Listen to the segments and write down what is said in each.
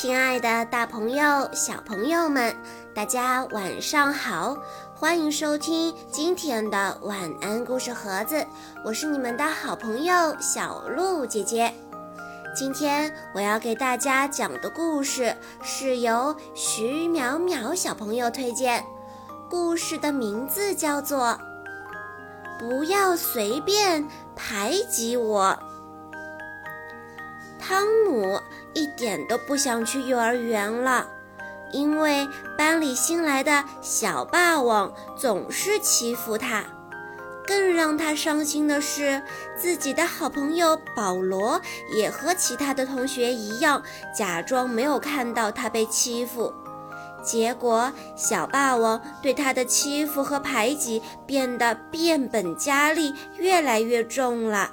亲爱的，大朋友、小朋友们，大家晚上好！欢迎收听今天的晚安故事盒子，我是你们的好朋友小鹿姐姐。今天我要给大家讲的故事是由徐淼淼小朋友推荐，故事的名字叫做《不要随便排挤我》。汤姆一点都不想去幼儿园了，因为班里新来的小霸王总是欺负他。更让他伤心的是，自己的好朋友保罗也和其他的同学一样，假装没有看到他被欺负。结果，小霸王对他的欺负和排挤变得变本加厉，越来越重了。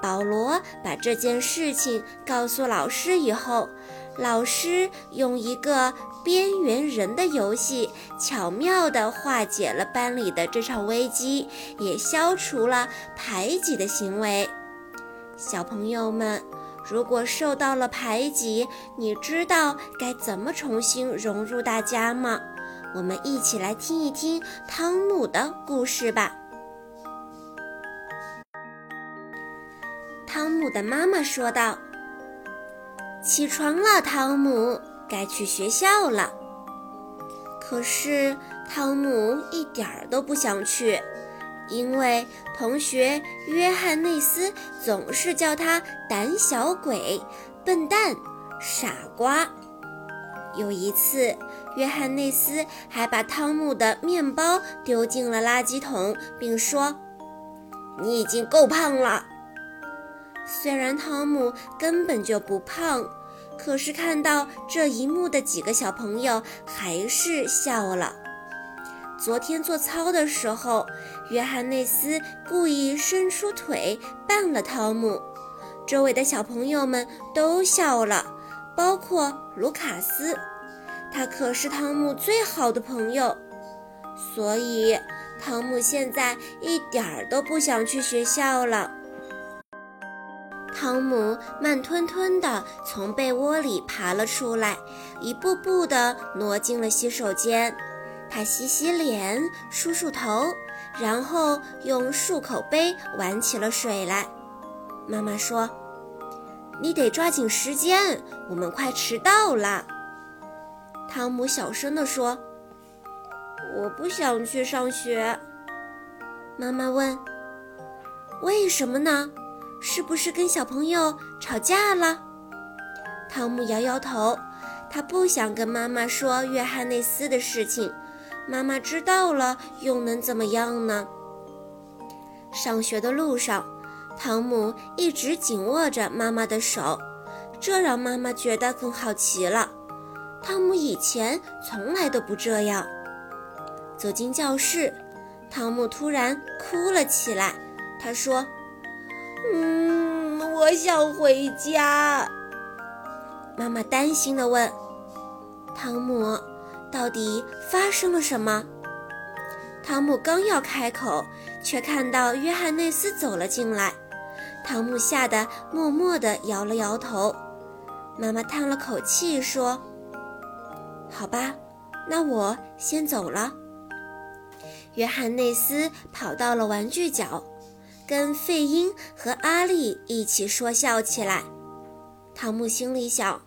保罗把这件事情告诉老师以后，老师用一个边缘人的游戏，巧妙地化解了班里的这场危机，也消除了排挤的行为。小朋友们，如果受到了排挤，你知道该怎么重新融入大家吗？我们一起来听一听汤姆的故事吧。的妈妈说道：“起床了，汤姆，该去学校了。”可是汤姆一点儿都不想去，因为同学约翰内斯总是叫他胆小鬼、笨蛋、傻瓜。有一次，约翰内斯还把汤姆的面包丢进了垃圾桶，并说：“你已经够胖了。”虽然汤姆根本就不胖，可是看到这一幕的几个小朋友还是笑了。昨天做操的时候，约翰内斯故意伸出腿绊了汤姆，周围的小朋友们都笑了，包括卢卡斯，他可是汤姆最好的朋友。所以，汤姆现在一点儿都不想去学校了。汤姆慢吞吞地从被窝里爬了出来，一步步地挪进了洗手间。他洗洗脸，梳梳头，然后用漱口杯玩起了水来。妈妈说：“你得抓紧时间，我们快迟到了。”汤姆小声地说：“我不想去上学。”妈妈问：“为什么呢？”是不是跟小朋友吵架了？汤姆摇摇头，他不想跟妈妈说约翰内斯的事情。妈妈知道了又能怎么样呢？上学的路上，汤姆一直紧握着妈妈的手，这让妈妈觉得更好奇了。汤姆以前从来都不这样。走进教室，汤姆突然哭了起来。他说。嗯，我想回家。妈妈担心地问：“汤姆，到底发生了什么？”汤姆刚要开口，却看到约翰内斯走了进来。汤姆吓得默默地摇了摇头。妈妈叹了口气说：“好吧，那我先走了。”约翰内斯跑到了玩具角。跟费英和阿丽一起说笑起来，汤姆心里想：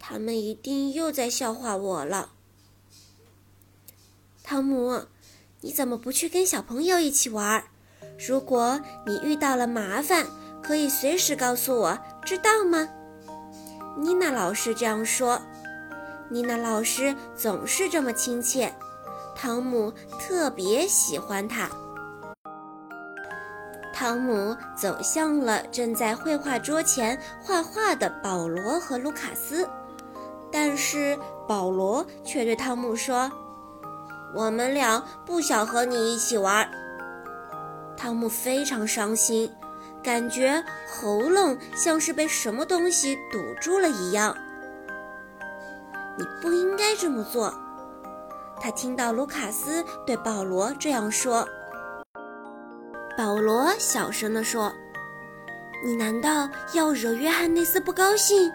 他们一定又在笑话我了。汤姆，你怎么不去跟小朋友一起玩？如果你遇到了麻烦，可以随时告诉我，知道吗？妮娜老师这样说。妮娜老师总是这么亲切，汤姆特别喜欢她。汤姆走向了正在绘画桌前画画的保罗和卢卡斯，但是保罗却对汤姆说：“我们俩不想和你一起玩。”汤姆非常伤心，感觉喉咙像是被什么东西堵住了一样。你不应该这么做，他听到卢卡斯对保罗这样说。保罗小声地说：“你难道要惹约翰内斯不高兴？”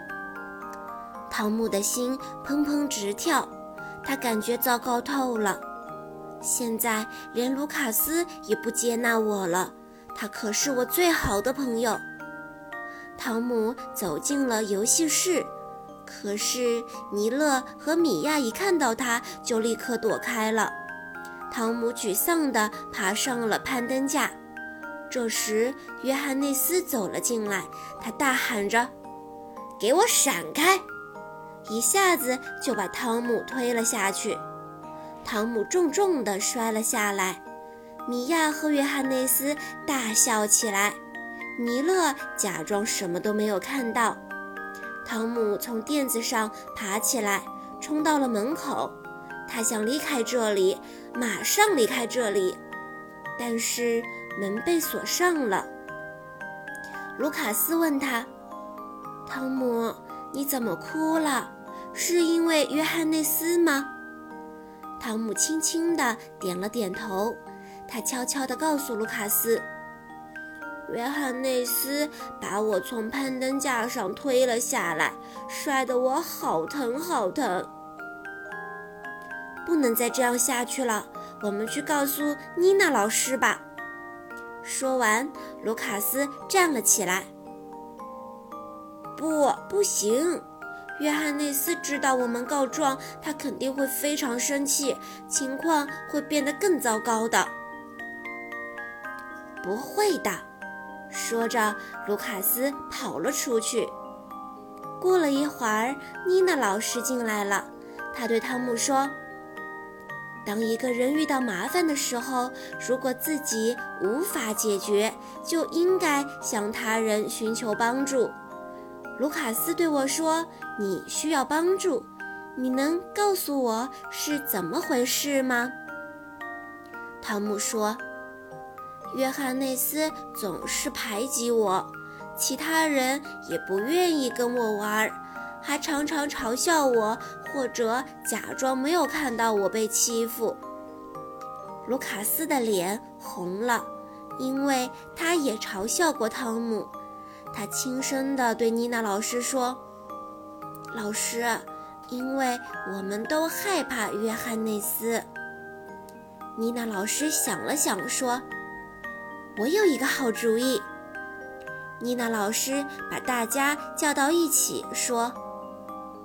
汤姆的心砰砰直跳，他感觉糟糕透了。现在连卢卡斯也不接纳我了，他可是我最好的朋友。汤姆走进了游戏室，可是尼勒和米娅一看到他就立刻躲开了。汤姆沮丧地爬上了攀登架。这时，约翰内斯走了进来，他大喊着：“给我闪开！”一下子就把汤姆推了下去。汤姆重重地摔了下来。米娅和约翰内斯大笑起来。尼勒假装什么都没有看到。汤姆从垫子上爬起来，冲到了门口。他想离开这里，马上离开这里，但是门被锁上了。卢卡斯问他：“汤姆，你怎么哭了？是因为约翰内斯吗？”汤姆轻轻地点了点头。他悄悄地告诉卢卡斯：“约翰内斯把我从攀登架上推了下来，摔得我好疼好疼。”不能再这样下去了，我们去告诉妮娜老师吧。说完，卢卡斯站了起来。不，不行！约翰内斯知道我们告状，他肯定会非常生气，情况会变得更糟糕的。不会的，说着，卢卡斯跑了出去。过了一会儿，妮娜老师进来了，她对汤姆说。当一个人遇到麻烦的时候，如果自己无法解决，就应该向他人寻求帮助。卢卡斯对我说：“你需要帮助，你能告诉我是怎么回事吗？”汤姆说：“约翰内斯总是排挤我，其他人也不愿意跟我玩。”还常常嘲笑我，或者假装没有看到我被欺负。卢卡斯的脸红了，因为他也嘲笑过汤姆。他轻声地对妮娜老师说：“老师，因为我们都害怕约翰内斯。”妮娜老师想了想说：“我有一个好主意。”妮娜老师把大家叫到一起说。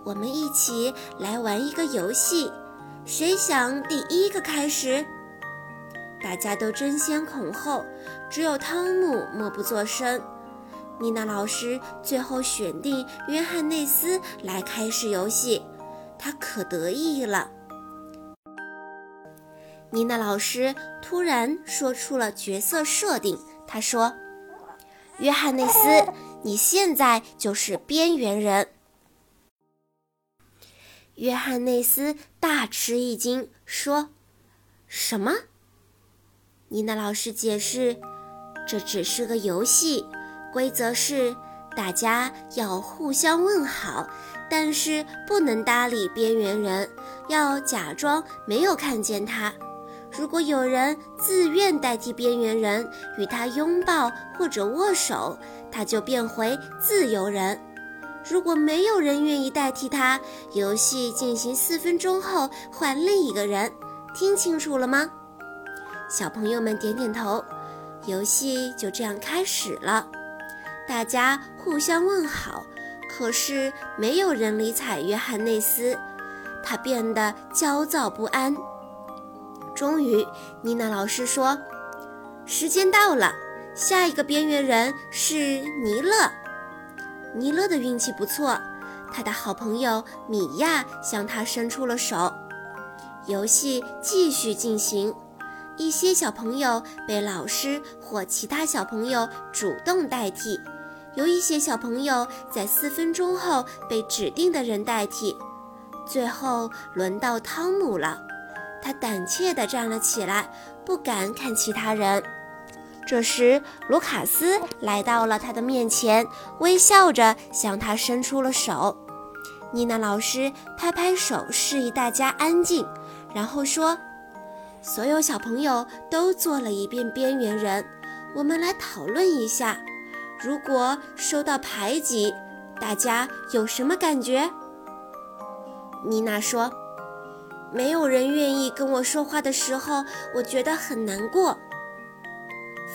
我们一起来玩一个游戏，谁想第一个开始？大家都争先恐后，只有汤姆默不作声。妮娜老师最后选定约翰内斯来开始游戏，他可得意了。妮娜老师突然说出了角色设定，她说：“约翰内斯，你现在就是边缘人。”约翰内斯大吃一惊，说：“什么？”妮娜老师解释：“这只是个游戏，规则是大家要互相问好，但是不能搭理边缘人，要假装没有看见他。如果有人自愿代替边缘人与他拥抱或者握手，他就变回自由人。”如果没有人愿意代替他，游戏进行四分钟后换另一个人。听清楚了吗？小朋友们点点头。游戏就这样开始了。大家互相问好，可是没有人理睬约翰内斯，他变得焦躁不安。终于，妮娜老师说：“时间到了，下一个边缘人是尼勒。”尼勒的运气不错，他的好朋友米娅向他伸出了手。游戏继续进行，一些小朋友被老师或其他小朋友主动代替，有一些小朋友在四分钟后被指定的人代替。最后轮到汤姆了，他胆怯地站了起来，不敢看其他人。这时，卢卡斯来到了他的面前，微笑着向他伸出了手。妮娜老师拍拍手，示意大家安静，然后说：“所有小朋友都做了一遍边缘人，我们来讨论一下，如果受到排挤，大家有什么感觉？”妮娜说：“没有人愿意跟我说话的时候，我觉得很难过。”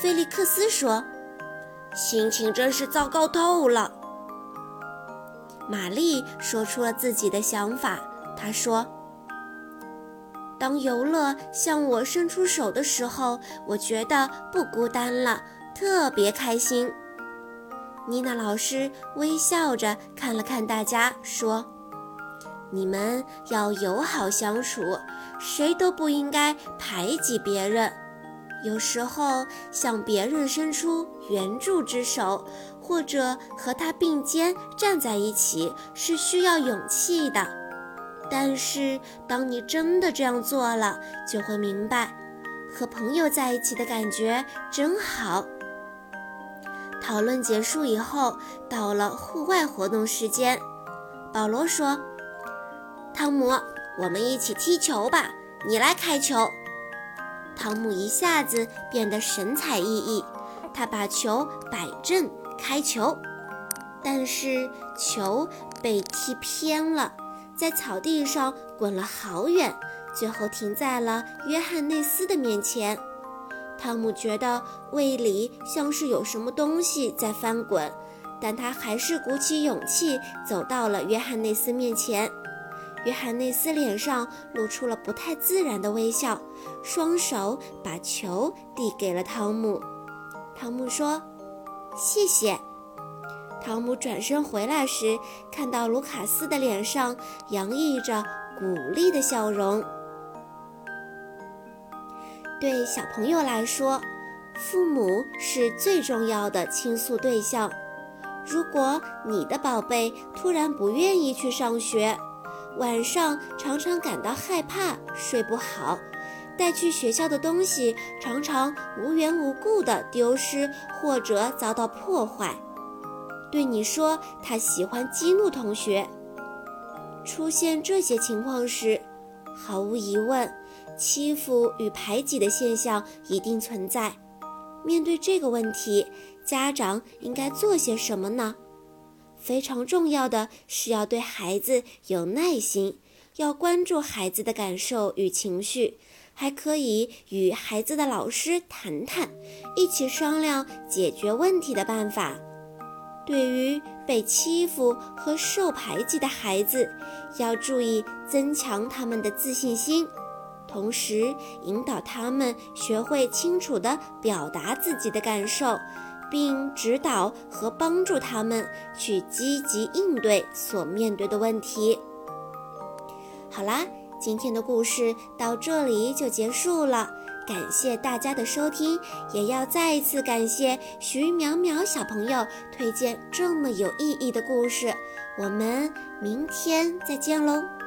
菲利克斯说：“心情真是糟糕透了。”玛丽说出了自己的想法，她说：“当游乐向我伸出手的时候，我觉得不孤单了，特别开心。”妮娜老师微笑着看了看大家，说：“你们要友好相处，谁都不应该排挤别人。有时候向别人伸出援助之手，或者和他并肩站在一起，是需要勇气的。但是当你真的这样做了，就会明白，和朋友在一起的感觉真好。”讨论结束以后，到了户外活动时间。保罗说：“汤姆，我们一起踢球吧，你来开球。”汤姆一下子变得神采奕奕，他把球摆正，开球。但是球被踢偏了，在草地上滚了好远，最后停在了约翰内斯的面前。汤姆觉得胃里像是有什么东西在翻滚，但他还是鼓起勇气走到了约翰内斯面前。约翰内斯脸上露出了不太自然的微笑，双手把球递给了汤姆。汤姆说：“谢谢。”汤姆转身回来时，看到卢卡斯的脸上洋溢着鼓励的笑容。对小朋友来说，父母是最重要的倾诉对象。如果你的宝贝突然不愿意去上学，晚上常常感到害怕、睡不好，带去学校的东西常常无缘无故的丢失或者遭到破坏，对你说他喜欢激怒同学，出现这些情况时，毫无疑问。欺负与排挤的现象一定存在。面对这个问题，家长应该做些什么呢？非常重要的是要对孩子有耐心，要关注孩子的感受与情绪，还可以与孩子的老师谈谈，一起商量解决问题的办法。对于被欺负和受排挤的孩子，要注意增强他们的自信心。同时引导他们学会清楚地表达自己的感受，并指导和帮助他们去积极应对所面对的问题。好啦，今天的故事到这里就结束了，感谢大家的收听，也要再一次感谢徐淼淼小朋友推荐这么有意义的故事。我们明天再见喽！